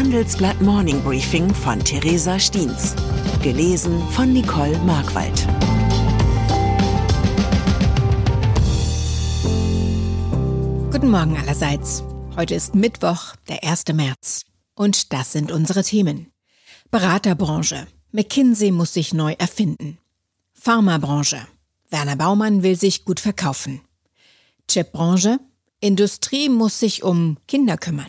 Handelsblatt Morning Briefing von Theresa Stiens. Gelesen von Nicole Markwald. Guten Morgen allerseits. Heute ist Mittwoch, der 1. März. Und das sind unsere Themen. Beraterbranche. McKinsey muss sich neu erfinden. Pharmabranche. Werner Baumann will sich gut verkaufen. Chipbranche. Industrie muss sich um Kinder kümmern.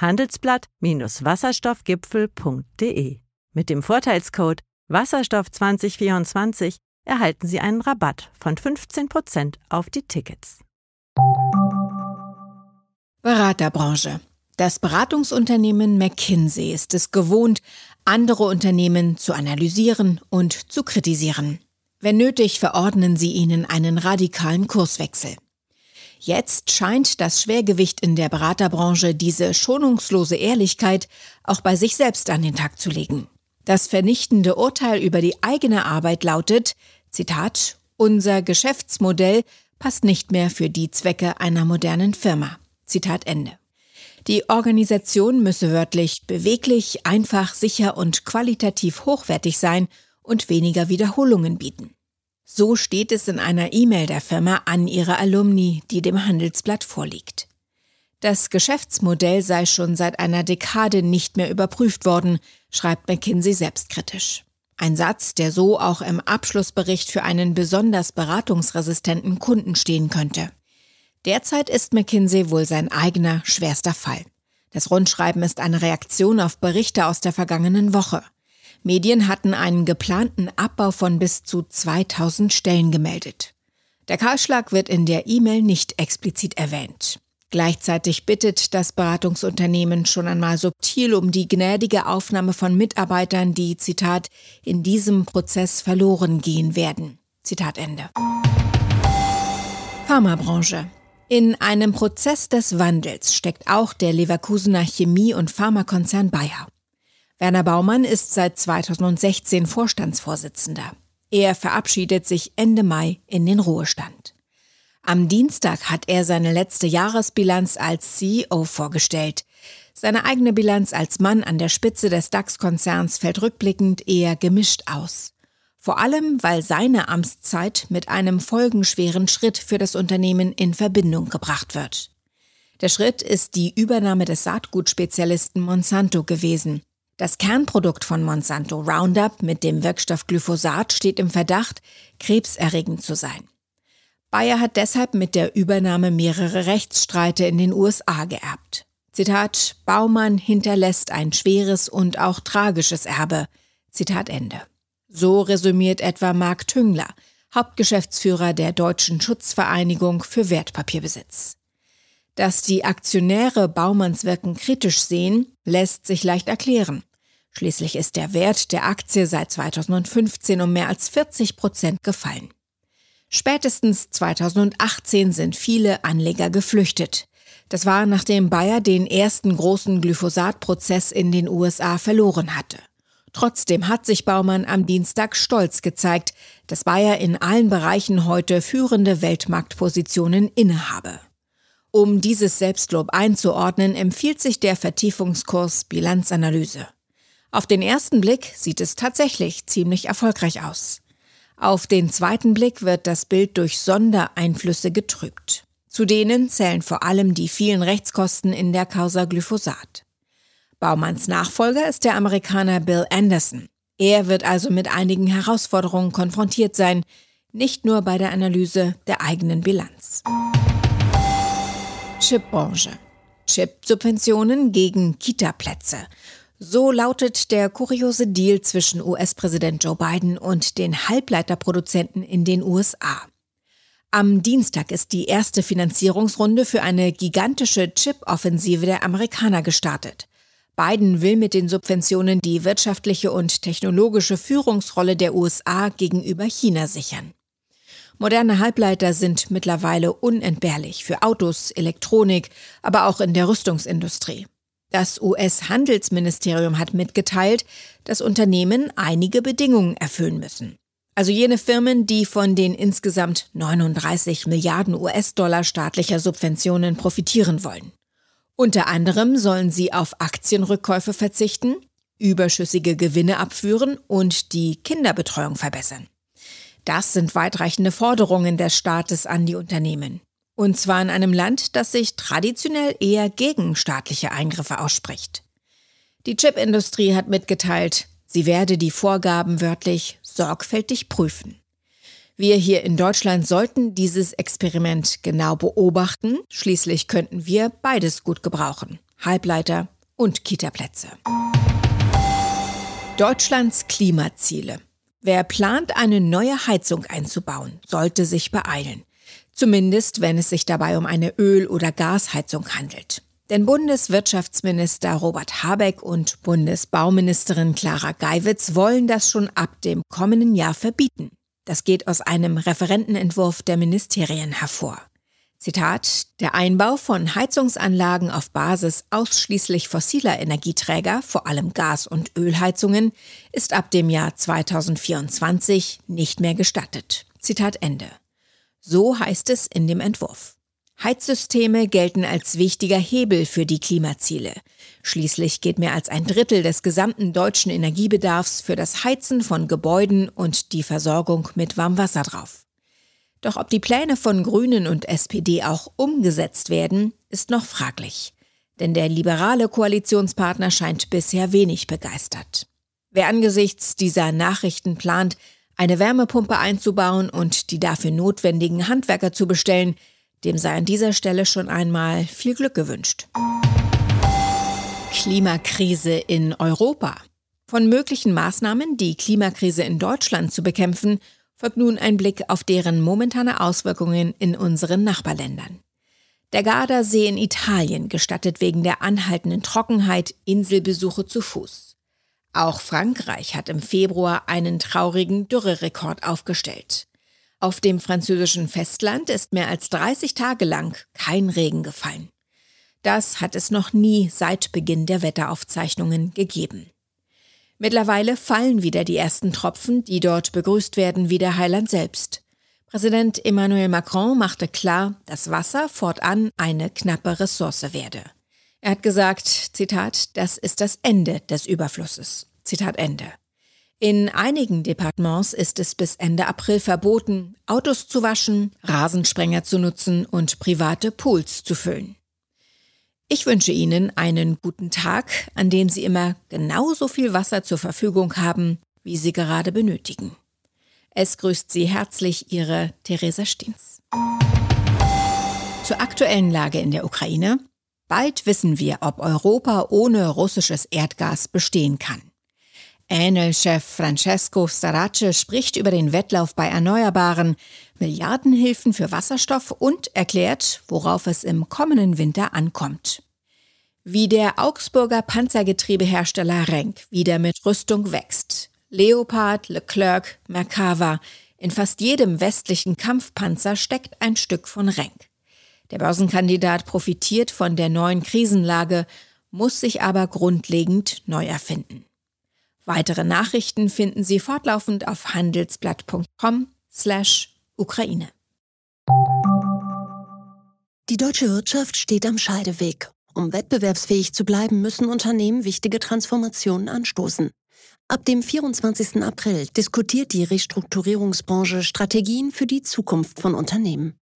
handelsblatt-wasserstoffgipfel.de. Mit dem Vorteilscode Wasserstoff 2024 erhalten Sie einen Rabatt von 15% auf die Tickets. Beraterbranche. Das Beratungsunternehmen McKinsey ist es gewohnt, andere Unternehmen zu analysieren und zu kritisieren. Wenn nötig, verordnen sie ihnen einen radikalen Kurswechsel. Jetzt scheint das Schwergewicht in der Beraterbranche diese schonungslose Ehrlichkeit auch bei sich selbst an den Tag zu legen. Das vernichtende Urteil über die eigene Arbeit lautet, Zitat, unser Geschäftsmodell passt nicht mehr für die Zwecke einer modernen Firma. Zitat Ende. Die Organisation müsse wörtlich beweglich, einfach, sicher und qualitativ hochwertig sein und weniger Wiederholungen bieten. So steht es in einer E-Mail der Firma an ihre Alumni, die dem Handelsblatt vorliegt. Das Geschäftsmodell sei schon seit einer Dekade nicht mehr überprüft worden, schreibt McKinsey selbstkritisch. Ein Satz, der so auch im Abschlussbericht für einen besonders beratungsresistenten Kunden stehen könnte. Derzeit ist McKinsey wohl sein eigener schwerster Fall. Das Rundschreiben ist eine Reaktion auf Berichte aus der vergangenen Woche. Medien hatten einen geplanten Abbau von bis zu 2000 Stellen gemeldet. Der Kahlschlag wird in der E-Mail nicht explizit erwähnt. Gleichzeitig bittet das Beratungsunternehmen schon einmal subtil um die gnädige Aufnahme von Mitarbeitern, die, Zitat, in diesem Prozess verloren gehen werden. Zitat Ende. Pharmabranche. In einem Prozess des Wandels steckt auch der Leverkusener Chemie- und Pharmakonzern Bayer. Werner Baumann ist seit 2016 Vorstandsvorsitzender. Er verabschiedet sich Ende Mai in den Ruhestand. Am Dienstag hat er seine letzte Jahresbilanz als CEO vorgestellt. Seine eigene Bilanz als Mann an der Spitze des DAX-Konzerns fällt rückblickend eher gemischt aus. Vor allem, weil seine Amtszeit mit einem folgenschweren Schritt für das Unternehmen in Verbindung gebracht wird. Der Schritt ist die Übernahme des Saatgutspezialisten Monsanto gewesen. Das Kernprodukt von Monsanto Roundup mit dem Wirkstoff Glyphosat steht im Verdacht, krebserregend zu sein. Bayer hat deshalb mit der Übernahme mehrere Rechtsstreite in den USA geerbt. Zitat, Baumann hinterlässt ein schweres und auch tragisches Erbe. Zitat Ende. So resümiert etwa Marc Tüngler, Hauptgeschäftsführer der Deutschen Schutzvereinigung für Wertpapierbesitz. Dass die Aktionäre Baumanns Wirken kritisch sehen, lässt sich leicht erklären. Schließlich ist der Wert der Aktie seit 2015 um mehr als 40 Prozent gefallen. Spätestens 2018 sind viele Anleger geflüchtet. Das war nachdem Bayer den ersten großen Glyphosat-Prozess in den USA verloren hatte. Trotzdem hat sich Baumann am Dienstag stolz gezeigt, dass Bayer in allen Bereichen heute führende Weltmarktpositionen innehabe. Um dieses Selbstlob einzuordnen, empfiehlt sich der Vertiefungskurs Bilanzanalyse. Auf den ersten Blick sieht es tatsächlich ziemlich erfolgreich aus. Auf den zweiten Blick wird das Bild durch Sondereinflüsse getrübt. Zu denen zählen vor allem die vielen Rechtskosten in der Causa Glyphosat. Baumanns Nachfolger ist der Amerikaner Bill Anderson. Er wird also mit einigen Herausforderungen konfrontiert sein, nicht nur bei der Analyse der eigenen Bilanz. Chipbranche. Chip-Subventionen gegen Kita-Plätze. So lautet der kuriose Deal zwischen US-Präsident Joe Biden und den Halbleiterproduzenten in den USA. Am Dienstag ist die erste Finanzierungsrunde für eine gigantische Chip-Offensive der Amerikaner gestartet. Biden will mit den Subventionen die wirtschaftliche und technologische Führungsrolle der USA gegenüber China sichern. Moderne Halbleiter sind mittlerweile unentbehrlich für Autos, Elektronik, aber auch in der Rüstungsindustrie. Das US-Handelsministerium hat mitgeteilt, dass Unternehmen einige Bedingungen erfüllen müssen. Also jene Firmen, die von den insgesamt 39 Milliarden US-Dollar staatlicher Subventionen profitieren wollen. Unter anderem sollen sie auf Aktienrückkäufe verzichten, überschüssige Gewinne abführen und die Kinderbetreuung verbessern. Das sind weitreichende Forderungen des Staates an die Unternehmen. Und zwar in einem Land, das sich traditionell eher gegen staatliche Eingriffe ausspricht. Die Chipindustrie hat mitgeteilt, sie werde die Vorgaben wörtlich sorgfältig prüfen. Wir hier in Deutschland sollten dieses Experiment genau beobachten. Schließlich könnten wir beides gut gebrauchen. Halbleiter und Kitaplätze. Deutschlands Klimaziele. Wer plant, eine neue Heizung einzubauen, sollte sich beeilen. Zumindest, wenn es sich dabei um eine Öl- oder Gasheizung handelt. Denn Bundeswirtschaftsminister Robert Habeck und Bundesbauministerin Clara Geiwitz wollen das schon ab dem kommenden Jahr verbieten. Das geht aus einem Referentenentwurf der Ministerien hervor. Zitat, der Einbau von Heizungsanlagen auf Basis ausschließlich fossiler Energieträger, vor allem Gas- und Ölheizungen, ist ab dem Jahr 2024 nicht mehr gestattet. Zitat Ende. So heißt es in dem Entwurf. Heizsysteme gelten als wichtiger Hebel für die Klimaziele. Schließlich geht mehr als ein Drittel des gesamten deutschen Energiebedarfs für das Heizen von Gebäuden und die Versorgung mit Warmwasser drauf. Doch ob die Pläne von Grünen und SPD auch umgesetzt werden, ist noch fraglich. Denn der liberale Koalitionspartner scheint bisher wenig begeistert. Wer angesichts dieser Nachrichten plant, eine Wärmepumpe einzubauen und die dafür notwendigen Handwerker zu bestellen, dem sei an dieser Stelle schon einmal viel Glück gewünscht. Klimakrise in Europa. Von möglichen Maßnahmen, die Klimakrise in Deutschland zu bekämpfen, folgt nun ein Blick auf deren momentane Auswirkungen in unseren Nachbarländern. Der Gardasee in Italien gestattet wegen der anhaltenden Trockenheit Inselbesuche zu Fuß. Auch Frankreich hat im Februar einen traurigen Dürrerekord aufgestellt. Auf dem französischen Festland ist mehr als 30 Tage lang kein Regen gefallen. Das hat es noch nie seit Beginn der Wetteraufzeichnungen gegeben. Mittlerweile fallen wieder die ersten Tropfen, die dort begrüßt werden wie der Heiland selbst. Präsident Emmanuel Macron machte klar, dass Wasser fortan eine knappe Ressource werde. Er hat gesagt, Zitat, das ist das Ende des Überflusses. Zitat Ende. In einigen Departements ist es bis Ende April verboten, Autos zu waschen, Rasensprenger zu nutzen und private Pools zu füllen. Ich wünsche Ihnen einen guten Tag, an dem Sie immer genauso viel Wasser zur Verfügung haben, wie Sie gerade benötigen. Es grüßt Sie herzlich Ihre Theresa Stiens. Zur aktuellen Lage in der Ukraine. Bald wissen wir, ob Europa ohne russisches Erdgas bestehen kann. Enel-Chef Francesco Starace spricht über den Wettlauf bei Erneuerbaren, Milliardenhilfen für Wasserstoff und erklärt, worauf es im kommenden Winter ankommt. Wie der Augsburger Panzergetriebehersteller Renk wieder mit Rüstung wächst. Leopard, Leclerc, Merkava. In fast jedem westlichen Kampfpanzer steckt ein Stück von Renk. Der Börsenkandidat profitiert von der neuen Krisenlage, muss sich aber grundlegend neu erfinden. Weitere Nachrichten finden Sie fortlaufend auf handelsblatt.com slash Ukraine. Die deutsche Wirtschaft steht am Scheideweg. Um wettbewerbsfähig zu bleiben, müssen Unternehmen wichtige Transformationen anstoßen. Ab dem 24. April diskutiert die Restrukturierungsbranche Strategien für die Zukunft von Unternehmen.